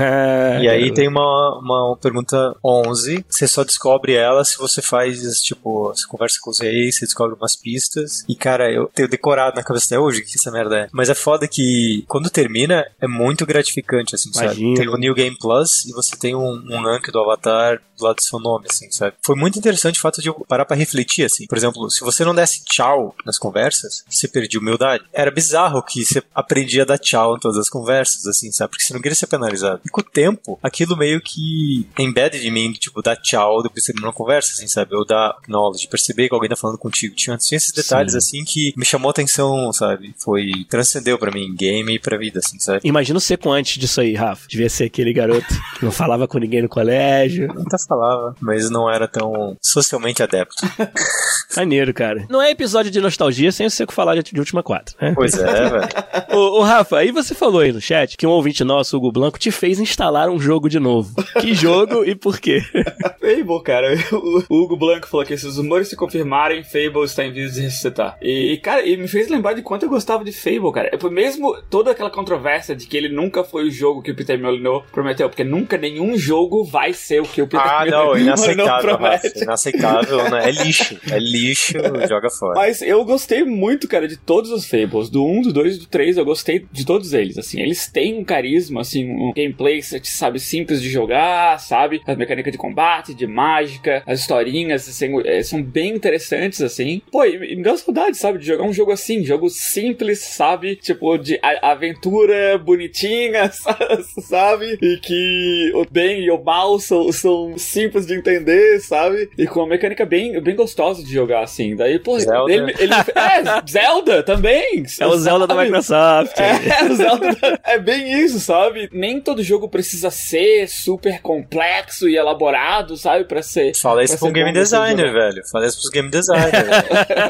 E aí tem uma, uma pergunta 11, você só descobre ela se você faz, tipo, você conversa com os reis, você descobre umas pistas. E cara, eu tenho decorado na cabeça até hoje o que essa merda é. Mas é foda que quando termina, é muito gratificante, assim, sabe? Imagino. Tem o New Game Plus e você tem um, um rank do avatar do lado do seu nome, assim, sabe? Foi muito interessante o fato de eu parar pra refletir, assim. Por exemplo, se você não desse tchau nas conversas, você perdia humildade. Era bizarro que você aprendia a dar tchau em todas as conversas, assim, sabe? Porque você não queria ser penalizado. E com o tempo, aquilo meio que embed em mim, tipo, dar tchau depois de uma conversa, assim, sabe? Ou dar knowledge, perceber que alguém tá falando contigo. Tinha, tinha esses detalhes, Sim. assim, que me chamou a atenção, sabe? Foi, transcendeu pra mim, game e pra vida, assim, sabe? Imagina o seco antes disso aí, Rafa. Devia ser aquele garoto [LAUGHS] que não falava com ninguém no colégio. Nunca falava, mas não era tão socialmente adepto. [LAUGHS] Maneiro, cara. Não é episódio de nostalgia sem o seco falar de, de Última 4, né? Pois é, velho. [LAUGHS] Ô, ô, Rafa, aí você falou aí no chat que um ouvinte nosso, Hugo Blanco, te fez instalar um jogo de novo. Que [LAUGHS] jogo e por quê? [LAUGHS] Fable, cara. O o Hugo Blanco falou que se os rumores se confirmarem, Fable está em vias de ressuscitar. E, cara, e me fez lembrar de quanto eu gostava de Fable, cara. É, Mesmo toda aquela controvérsia de que ele nunca foi o jogo que o Peter Molyneux prometeu, porque nunca nenhum jogo vai ser o que o Peter Ah, não, Molyneux inaceitável, promete. Rafa. Inaceitável, né? É lixo. É lixo, joga fora. Mas eu gostei muito, cara, de todos os Fables. Do 1, do 2 e do 3, eu gostei de todos eles, assim. Eles têm um carisma, assim, um gameplay, você sabe, simples de jogar, sabe? As mecânicas de combate, de mágica, as historinhas, assim, é, são bem interessantes, assim. Pô, e, me dá saudade, sabe, de jogar um jogo assim, jogo simples, sabe? Tipo, de aventura bonitinha, [LAUGHS] sabe? E que o bem e o mal são, são simples de entender, sabe? E com uma mecânica bem, bem gostosa de jogar, assim. Daí, pô, Zelda. ele, ele- é, [LAUGHS] Zelda também. É o Zelda da sabe? Microsoft. É, o Zelda [LAUGHS] é bem isso, sabe? Nem todo jogo precisa ser super complexo e elaborado, sabe? Pra ser. Fala isso pra um game designer, jogar. velho. Fala isso pros game designers.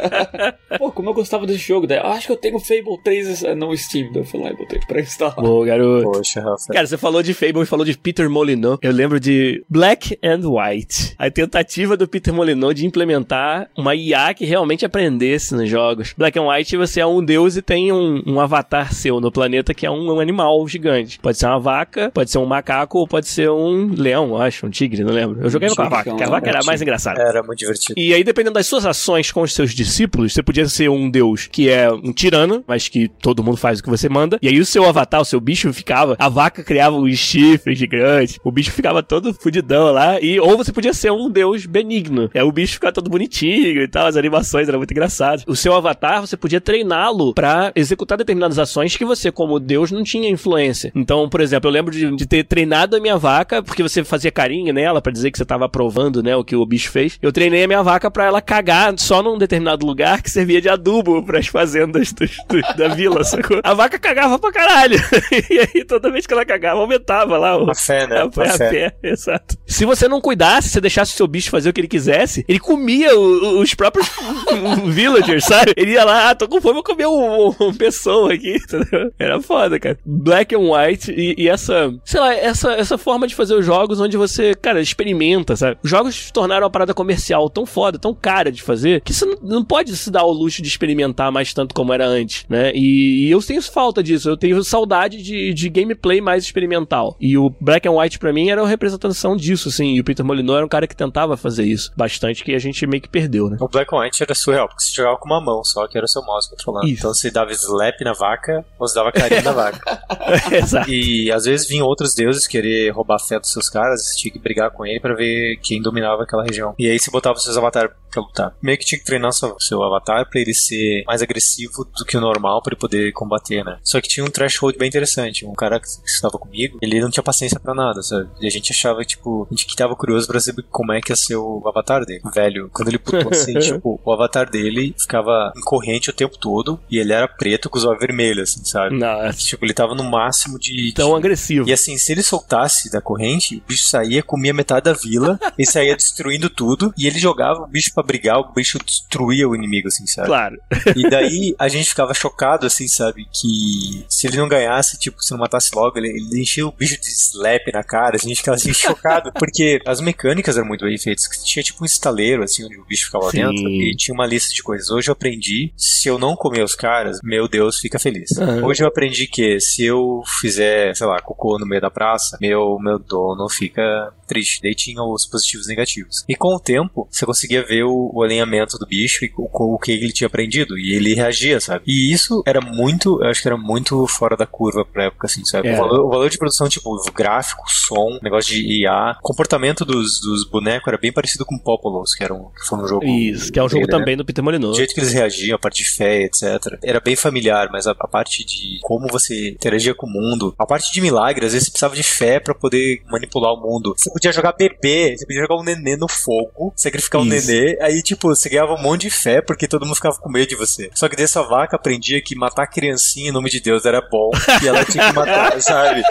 [LAUGHS] Pô, como eu gostava desse jogo, daí eu acho que eu tenho Fable 3 no Steam, daí eu fui lá e botei pra instalar. Boa, garoto. Poxa, Rafa. Cara, você falou de Fable e falou de Peter Molyneux. Eu lembro de Black and White. A tentativa do Peter Molyneux de implementar uma IA que realmente aprendesse nos jogos. Black and White, você é um deus e tem um, um avatar seu no planeta que é um, um animal gigante. Pode ser uma vaca, pode ser um macaco ou pode ser um leão, acho, um tigre, não lembro. Eu joguei com a vaca, que a vaca é, era mais engraçada. Era muito divertido. E aí, dependendo das suas ações com os seus discípulos, você podia ser um deus que é um tirano, mas que todo mundo faz o que você manda. E aí o seu avatar, o seu bicho ficava. A vaca criava um chifre gigante. O bicho ficava todo fudidão lá. E, ou você podia ser um deus benigno. É o bicho ficava todo bonitinho e tal. As animações eram muito engraçadas. O seu avatar, você podia treiná-lo pra executar determinadas ações que você, como deus, não tinha influência. Então, por exemplo, eu lembro de, de ter treinado a minha vaca, porque você fazia carinho nela pra dizer que você tava aprovando, né, o que o bicho fez. Eu treinei a minha vaca pra ela cagar só num determinado lugar que servia de adubo pras fazendas dos- dos- da vila, sacou? A vaca cagava pra caralho. [LAUGHS] e aí, toda vez que ela cagava, aumentava lá o, A fé, né? a, A a fé. exato. Se você não cuidasse, se você deixasse o seu bicho fazer o que ele quisesse, ele comia o- o- os próprios [LAUGHS] villagers, sabe? Ele ia lá, tô com fome, vou comer um, um pessoa aqui, [LAUGHS] entendeu? Era foda, cara. Black and White e, e essa, sei lá, essa, essa forma de fazer os jogos onde você, cara, experimenta, sabe? Os jogos se tornaram uma parada comercial tão foda, tão cara de fazer, que você não, não pode se dar o luxo de experimentar mais tanto como era antes, né? E, e eu tenho falta disso, eu tenho saudade de, de gameplay mais experimental. E o Black and White pra mim era uma representação disso, assim, e o Peter Molyneux era um cara que tentava fazer isso bastante, que a gente meio que perdeu, né? O Black and White era surreal, porque você jogava com uma mão só, que era o seu seu mouse controlando. Isso. Então você dava slap na vaca ou você dava carinho na vaca. [LAUGHS] Exato. E às vezes vinham outros deuses querer roubar a fé dos seus caras, você tinha que brigar com ele pra ver quem dominava aquela região. E aí você botava seus avatares pra lutar. Meio que tinha que treinar seu, seu avatar pra ele ser mais agressivo do que o normal pra ele poder combater, né? Só que tinha um threshold bem interessante. Um cara que estava comigo, ele não tinha paciência pra nada, sabe? E a gente achava, tipo, a gente que tava curioso pra saber como é que ia ser o avatar dele. Velho, quando ele putou assim, [LAUGHS] tipo, o avatar dele ficava em corrente o tempo todo e ele era preto com os olhos vermelhos, assim, sabe? Não, Tipo, ele tava no máximo de. tão de- agressivo. e assim, se ele soltasse da corrente, o bicho saía, comia metade da vila, [LAUGHS] e saía destruindo tudo, e ele jogava o bicho pra brigar, o bicho destruía o inimigo, assim, sabe? Claro. E daí a gente ficava chocado, assim, sabe? Que se ele não ganhasse, tipo, se não matasse logo, ele, ele enchia o bicho de slap na cara, assim, a gente ficava assim, [LAUGHS] chocado, porque as mecânicas eram muito bem feitas. Tinha tipo um estaleiro, assim, onde o bicho ficava Sim. dentro, e tinha uma lista de coisas. Hoje eu aprendi, se eu não comer os caras, meu Deus, fica feliz. Aham. Hoje eu aprendi que se eu fizer, sei lá, cocô no meio da praça, meu, meu dono fica triste. Daí tinha os positivos e negativos. E com o tempo, você conseguia ver o, o alinhamento do bicho e o, o que ele tinha aprendido. E ele reagia, sabe? E isso era muito, eu acho que era muito fora da curva pra época, assim, sabe? É. O, valor, o valor de produção, tipo, gráfico, som, negócio de IA, comportamento dos, dos bonecos era bem parecido com Populous, que, era um, que foi um jogo. Isso, que é um jogo dele, né? também do Peter O Molyneux. jeito que eles reagiam, a parte de fé, etc. Era bem familiar, mas a, a parte de como você interagia com o mundo, a parte de milagres, às vezes você precisava de fé pra poder manipular o mundo. Você podia jogar bebê, você podia jogar um nenê no fogo, sacrificar um Isso. nenê, aí tipo, você ganhava um monte de fé porque todo mundo ficava com medo de você. Só que dessa vaca aprendia que matar criancinha em nome de Deus era bom e ela tinha que matar, [LAUGHS] sabe?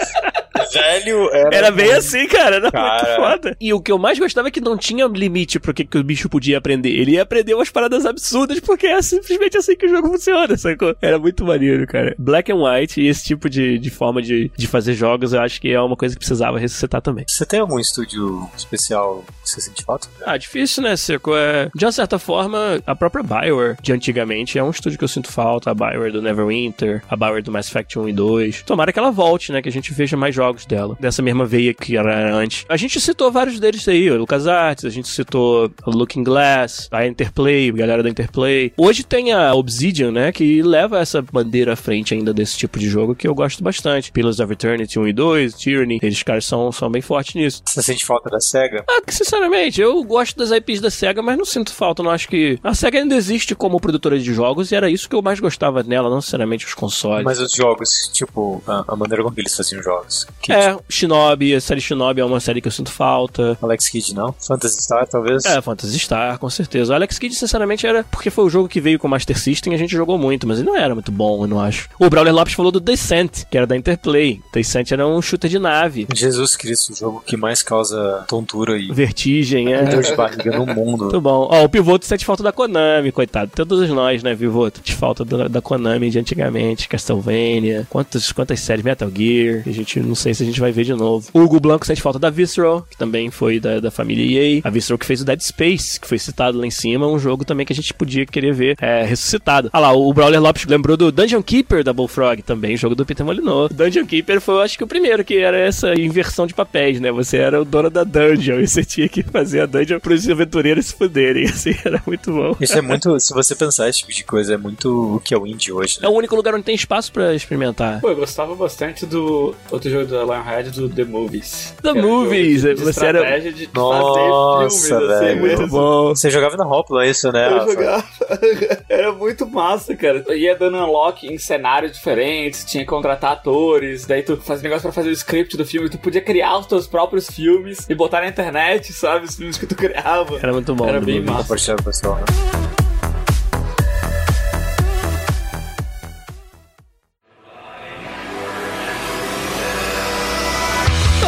Velho, era. Era bem assim, cara. Era muito Cara. foda. E o que eu mais gostava é que não tinha limite pro que, que o bicho podia aprender. Ele ia aprender umas paradas absurdas porque é simplesmente assim que o jogo funciona, sacou? Era muito maneiro, cara. Black and White e esse tipo de, de forma de, de fazer jogos eu acho que é uma coisa que precisava ressuscitar também. Você tem algum estúdio especial que você sente falta? Ah, difícil, né, Seco? É, de uma certa forma, a própria Bioware de antigamente é um estúdio que eu sinto falta. A Bioware do Neverwinter, a Bioware do Mass Effect 1 e 2. Tomara que ela volte, né? Que a gente veja mais jogos dela. Dessa mesma veia que era antes. A gente citou vários deles aí, o LucasArts, a gente citou Looking Glass, a Interplay, a galera da Interplay. Hoje tem a Obsidian, né? Que leva essa bandeira à frente ainda desse tipo de jogo que eu gosto bastante. Pillars of Eternity 1 e 2, Tyranny, eles caras são, são bem fortes nisso. Você sente falta da SEGA? Ah, que sinceramente, eu gosto das IPs da SEGA, mas não sinto falta. Não acho que. A SEGA ainda existe como produtora de jogos e era isso que eu mais gostava nela, não sinceramente os consoles. Mas os jogos, tipo, a, a maneira como eles faziam jogos. É, Shinobi, a série Shinobi é uma série que eu sinto falta. Alex Kidd, não? Phantasy Star, talvez? É, Phantasy Star, com certeza. O Alex Kidd, sinceramente, era porque foi o jogo que veio com o Master System e a gente jogou muito, mas ele não era muito bom, eu não acho. O Brawler Lopes falou do Descent, que era da Interplay. Descent era um shooter de nave. Jesus Cristo, o jogo que mais causa tontura e Vertigem, é. dor de barriga no mundo. Muito bom. Ó, o Pivoto sente falta da Konami, coitado. Todos nós, né, Pivoto? De falta da, da Konami de antigamente, Castlevania, quantas, quantas séries, Metal Gear, que a gente não sei se a gente vai ver de novo. O Hugo Blanco sente falta da Visceral, que também foi da, da família EA. A Visceral que fez o Dead Space, que foi citado lá em cima, um jogo também que a gente podia querer ver é, ressuscitado. Ah lá, o Brawler Lopes lembrou do Dungeon Keeper da Bullfrog, também, jogo do Peter Molyneux. Dungeon Keeper foi, eu acho que o primeiro, que era essa inversão de papéis, né? Você era o dono da dungeon e você tinha que fazer a dungeon pros aventureiros se fuderem, [LAUGHS] assim, era muito bom. Isso é muito, se você pensar esse tipo de coisa, é muito o que é o indie hoje, É né? o único lugar onde tem espaço pra experimentar. Pô, eu gostava bastante do outro jogo da Lionhead, do The Movies. The Movies, de, de você era- estratégia de Nossa, fazer filmes, assim, velho. muito bom. Você jogava na Hopla isso, né? Eu Rafa? jogava. [LAUGHS] Era muito massa, cara. Eu ia dando unlock em cenários diferentes, tinha que contratar atores, daí tu fazia negócio pra fazer o script do filme, tu podia criar os teus próprios filmes e botar na internet, sabe? Os filmes que tu criava. Era muito bom. Era The bem massa. O pessoal, né?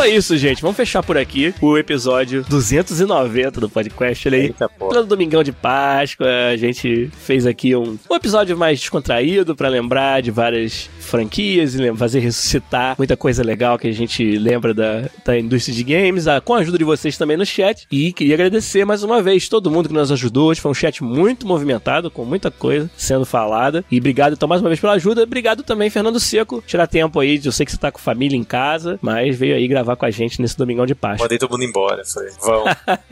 Então é isso, gente. Vamos fechar por aqui o episódio 290 do podcast. Olha aí. Eita domingão de Páscoa, a gente fez aqui um, um episódio mais descontraído pra lembrar de várias franquias e fazer ressuscitar muita coisa legal que a gente lembra da, da indústria de games, ah, com a ajuda de vocês também no chat. E queria agradecer mais uma vez todo mundo que nos ajudou. Hoje foi um chat muito movimentado, com muita coisa sendo falada. E obrigado então mais uma vez pela ajuda. Obrigado também, Fernando Seco, tirar tempo aí. Eu sei que você tá com família em casa, mas veio aí gravar gravar com a gente nesse domingão de Páscoa. Mandei todo mundo embora. Falei, vão.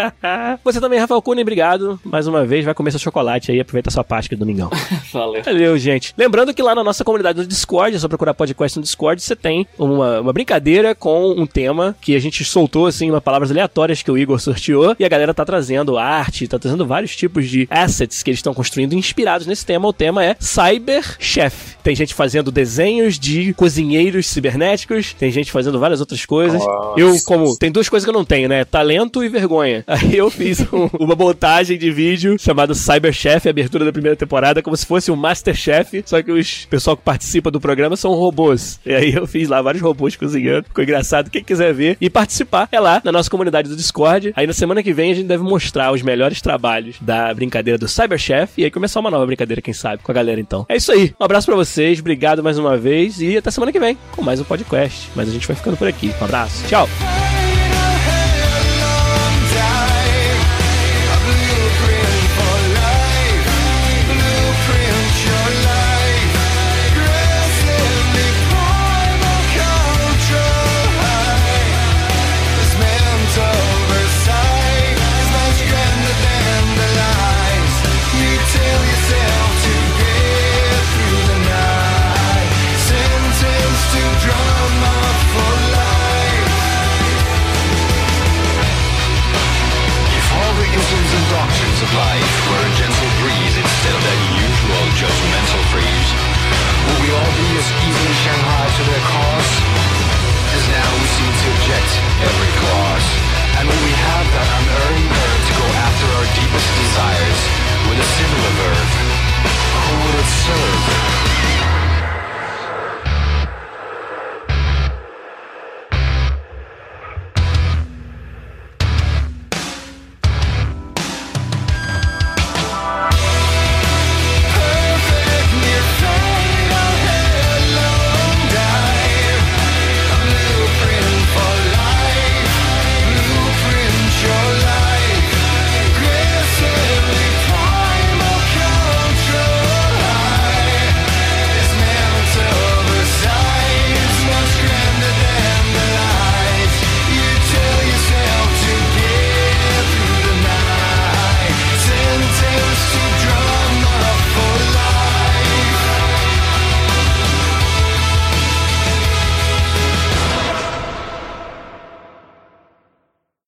[LAUGHS] Você também, Rafael Cunha, obrigado mais uma vez. Vai comer seu chocolate aí, aproveita a sua Páscoa domingão. [LAUGHS] Valeu. Valeu, gente. Lembrando que lá na nossa comunidade do Discord, é só procurar podcast no Discord, você tem uma, uma brincadeira com um tema que a gente soltou, assim, uma palavras aleatórias que o Igor [LAUGHS] sorteou e a galera tá trazendo arte, tá trazendo vários tipos de assets que eles estão construindo inspirados nesse tema. O tema é Cyber Chef. Tem gente fazendo desenhos de cozinheiros cibernéticos, tem gente fazendo várias outras coisas. Nossa. Eu, como, tem duas coisas que eu não tenho, né? Talento e vergonha. [LAUGHS] Aí eu fiz um- uma montagem de vídeo chamado Cyber Chef, abertura da primeira temporada, como se fosse um Masterchef, só que os pessoal que participa do programa são robôs. E aí eu fiz lá vários robôs cozinhando, ficou engraçado. Quem quiser ver e participar é lá na nossa comunidade do Discord. Aí na semana que vem a gente deve mostrar os melhores trabalhos da brincadeira do Cyber Chef e aí começar uma nova brincadeira, quem sabe, com a galera então. É isso aí. Um abraço pra vocês, obrigado mais uma vez e até semana que vem com mais um podcast. Mas a gente vai ficando por aqui. Um abraço, tchau.